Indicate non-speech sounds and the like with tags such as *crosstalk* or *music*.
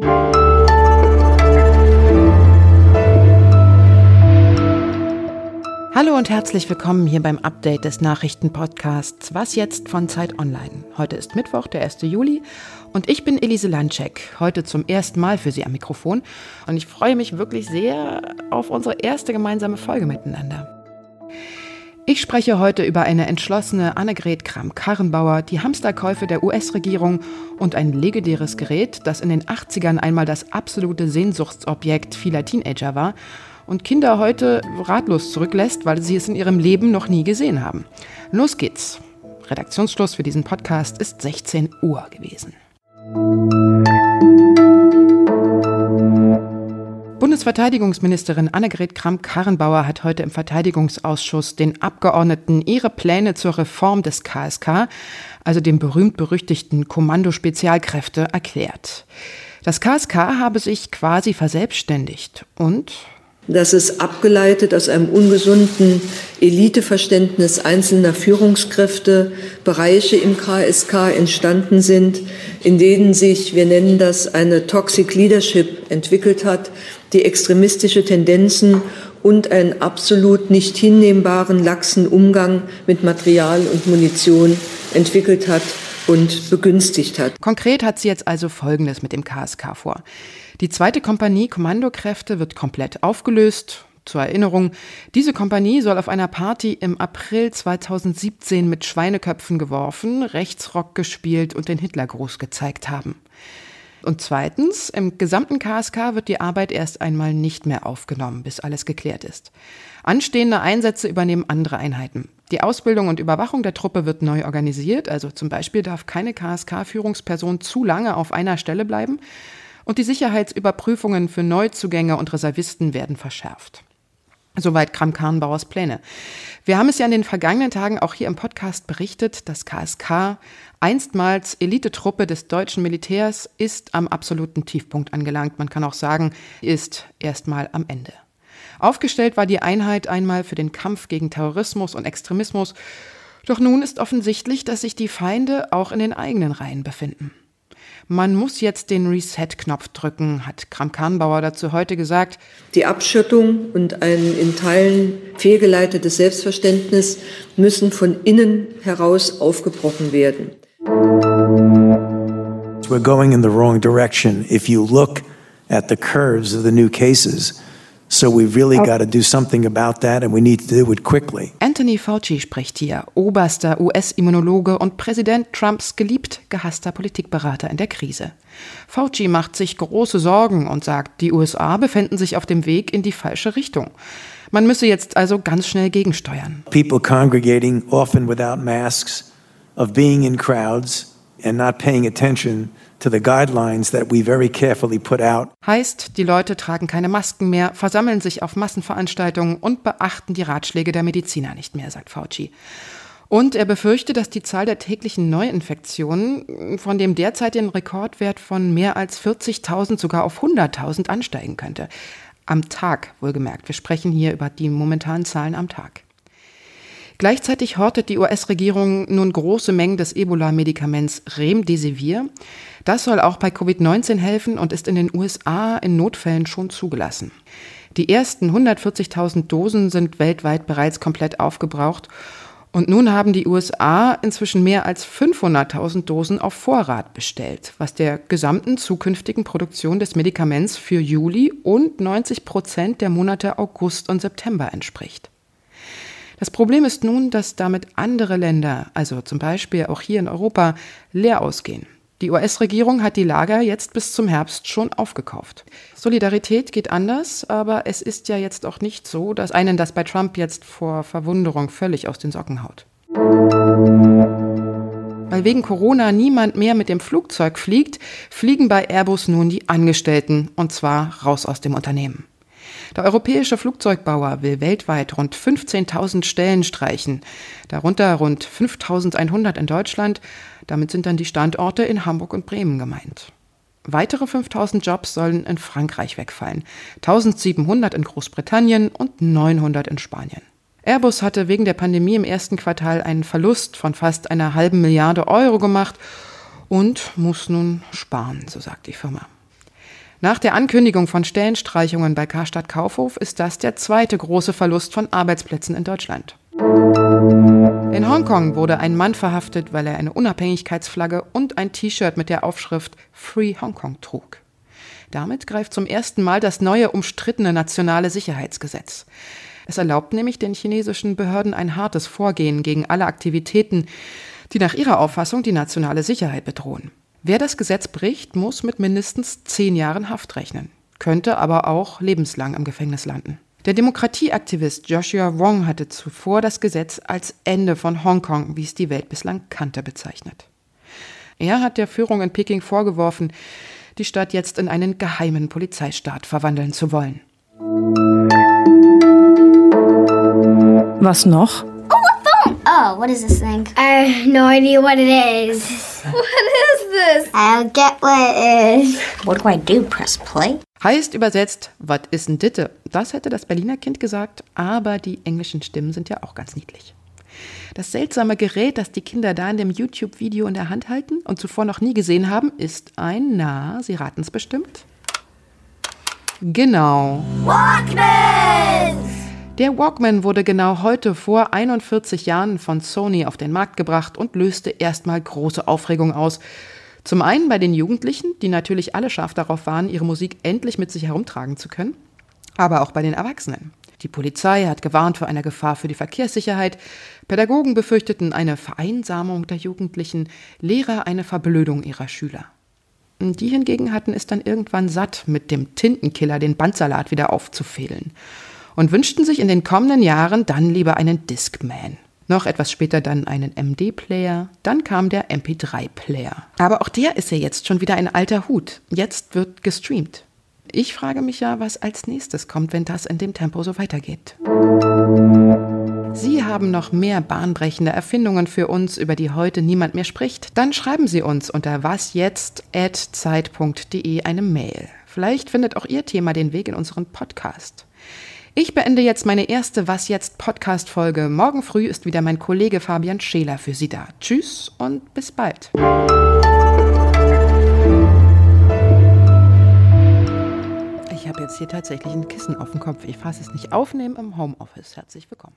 Hallo und herzlich willkommen hier beim Update des Nachrichtenpodcasts Was jetzt von Zeit Online. Heute ist Mittwoch, der 1. Juli und ich bin Elise Landcheck, heute zum ersten Mal für Sie am Mikrofon und ich freue mich wirklich sehr auf unsere erste gemeinsame Folge miteinander. Ich spreche heute über eine entschlossene Annegret Kramp-Karrenbauer, die Hamsterkäufe der US-Regierung und ein legendäres Gerät, das in den 80ern einmal das absolute Sehnsuchtsobjekt vieler Teenager war und Kinder heute ratlos zurücklässt, weil sie es in ihrem Leben noch nie gesehen haben. Los geht's. Redaktionsschluss für diesen Podcast ist 16 Uhr gewesen. Bundesverteidigungsministerin Annegret Kramp-Karrenbauer hat heute im Verteidigungsausschuss den Abgeordneten ihre Pläne zur Reform des KSK, also dem berühmt-berüchtigten Kommando Spezialkräfte, erklärt. Das KSK habe sich quasi verselbstständigt und dass es abgeleitet aus einem ungesunden Eliteverständnis einzelner Führungskräfte Bereiche im KSK entstanden sind, in denen sich, wir nennen das, eine Toxic Leadership entwickelt hat, die extremistische Tendenzen und einen absolut nicht hinnehmbaren, laxen Umgang mit Material und Munition entwickelt hat und begünstigt hat. Konkret hat sie jetzt also Folgendes mit dem KSK vor. Die zweite Kompanie Kommandokräfte wird komplett aufgelöst. Zur Erinnerung, diese Kompanie soll auf einer Party im April 2017 mit Schweineköpfen geworfen, Rechtsrock gespielt und den Hitlergruß gezeigt haben. Und zweitens, im gesamten KSK wird die Arbeit erst einmal nicht mehr aufgenommen, bis alles geklärt ist. Anstehende Einsätze übernehmen andere Einheiten. Die Ausbildung und Überwachung der Truppe wird neu organisiert, also zum Beispiel darf keine KSK-Führungsperson zu lange auf einer Stelle bleiben und die Sicherheitsüberprüfungen für Neuzugänge und Reservisten werden verschärft. Soweit Kram-Karrenbauers Pläne. Wir haben es ja in den vergangenen Tagen auch hier im Podcast berichtet, das KSK, einstmals Elitetruppe des deutschen Militärs, ist am absoluten Tiefpunkt angelangt. Man kann auch sagen, ist erstmal am Ende. Aufgestellt war die Einheit einmal für den Kampf gegen Terrorismus und Extremismus, doch nun ist offensichtlich, dass sich die Feinde auch in den eigenen Reihen befinden. Man muss jetzt den Reset-Knopf drücken, hat Kramp-Karrenbauer dazu heute gesagt. Die Abschottung und ein in Teilen fehlgeleitetes Selbstverständnis müssen von innen heraus aufgebrochen werden. We're going in the wrong direction. If you look at the curves of the new cases, So we've really got to do something about that and we need to do it quickly. Anthony Fauci spricht hier, oberster US-Immunologe und Präsident Trumps geliebt gehasster Politikberater in der Krise. Fauci macht sich große Sorgen und sagt, die USA befänden sich auf dem Weg in die falsche Richtung. Man müsse jetzt also ganz schnell gegensteuern. People congregating often without masks, of being in crowds and not paying attention Heißt, die Leute tragen keine Masken mehr, versammeln sich auf Massenveranstaltungen und beachten die Ratschläge der Mediziner nicht mehr, sagt Fauci. Und er befürchtet, dass die Zahl der täglichen Neuinfektionen von dem derzeitigen Rekordwert von mehr als 40.000 sogar auf 100.000 ansteigen könnte. Am Tag, wohlgemerkt. Wir sprechen hier über die momentanen Zahlen am Tag. Gleichzeitig hortet die US-Regierung nun große Mengen des Ebola-Medikaments Remdesivir. Das soll auch bei Covid-19 helfen und ist in den USA in Notfällen schon zugelassen. Die ersten 140.000 Dosen sind weltweit bereits komplett aufgebraucht und nun haben die USA inzwischen mehr als 500.000 Dosen auf Vorrat bestellt, was der gesamten zukünftigen Produktion des Medikaments für Juli und 90 Prozent der Monate August und September entspricht. Das Problem ist nun, dass damit andere Länder, also zum Beispiel auch hier in Europa, leer ausgehen. Die US-Regierung hat die Lager jetzt bis zum Herbst schon aufgekauft. Solidarität geht anders, aber es ist ja jetzt auch nicht so, dass einen das bei Trump jetzt vor Verwunderung völlig aus den Socken haut. Weil wegen Corona niemand mehr mit dem Flugzeug fliegt, fliegen bei Airbus nun die Angestellten, und zwar raus aus dem Unternehmen. Der europäische Flugzeugbauer will weltweit rund 15.000 Stellen streichen, darunter rund 5.100 in Deutschland. Damit sind dann die Standorte in Hamburg und Bremen gemeint. Weitere 5000 Jobs sollen in Frankreich wegfallen, 1700 in Großbritannien und 900 in Spanien. Airbus hatte wegen der Pandemie im ersten Quartal einen Verlust von fast einer halben Milliarde Euro gemacht und muss nun sparen, so sagt die Firma. Nach der Ankündigung von Stellenstreichungen bei Karstadt Kaufhof ist das der zweite große Verlust von Arbeitsplätzen in Deutschland. In Hongkong wurde ein Mann verhaftet, weil er eine Unabhängigkeitsflagge und ein T-Shirt mit der Aufschrift Free Hongkong trug. Damit greift zum ersten Mal das neue umstrittene nationale Sicherheitsgesetz. Es erlaubt nämlich den chinesischen Behörden ein hartes Vorgehen gegen alle Aktivitäten, die nach ihrer Auffassung die nationale Sicherheit bedrohen. Wer das Gesetz bricht, muss mit mindestens zehn Jahren Haft rechnen, könnte aber auch lebenslang im Gefängnis landen. Der Demokratieaktivist Joshua Wong hatte zuvor das Gesetz als Ende von Hongkong, wie es die Welt bislang kannte, bezeichnet. Er hat der Führung in Peking vorgeworfen, die Stadt jetzt in einen geheimen Polizeistaat verwandeln zu wollen. Was noch? Oh, a phone! Oh, what is this thing? I have no idea what it is. *laughs* what is this? I'll get what it is. What do I do? Press play? Heißt übersetzt, was ist denn Ditte? Das hätte das Berliner Kind gesagt, aber die englischen Stimmen sind ja auch ganz niedlich. Das seltsame Gerät, das die Kinder da in dem YouTube-Video in der Hand halten und zuvor noch nie gesehen haben, ist ein, na, Sie raten es bestimmt? Genau. Walkman! Der Walkman wurde genau heute vor 41 Jahren von Sony auf den Markt gebracht und löste erstmal große Aufregung aus. Zum einen bei den Jugendlichen, die natürlich alle scharf darauf waren, ihre Musik endlich mit sich herumtragen zu können, aber auch bei den Erwachsenen. Die Polizei hat gewarnt vor einer Gefahr für die Verkehrssicherheit, Pädagogen befürchteten eine Vereinsamung der Jugendlichen, Lehrer eine Verblödung ihrer Schüler. Die hingegen hatten es dann irgendwann satt, mit dem Tintenkiller den Bandsalat wieder aufzufädeln und wünschten sich in den kommenden Jahren dann lieber einen Discman. Noch etwas später dann einen MD-Player, dann kam der MP3-Player. Aber auch der ist ja jetzt schon wieder ein alter Hut. Jetzt wird gestreamt. Ich frage mich ja, was als nächstes kommt, wenn das in dem Tempo so weitergeht. Sie haben noch mehr bahnbrechende Erfindungen für uns, über die heute niemand mehr spricht? Dann schreiben Sie uns unter wasjetzt.zeit.de eine Mail. Vielleicht findet auch Ihr Thema den Weg in unseren Podcast. Ich beende jetzt meine erste Was jetzt Podcast Folge. Morgen früh ist wieder mein Kollege Fabian Scheler für Sie da. Tschüss und bis bald. Ich habe jetzt hier tatsächlich ein Kissen auf dem Kopf. Ich fasse es nicht aufnehmen im Homeoffice. Herzlich willkommen.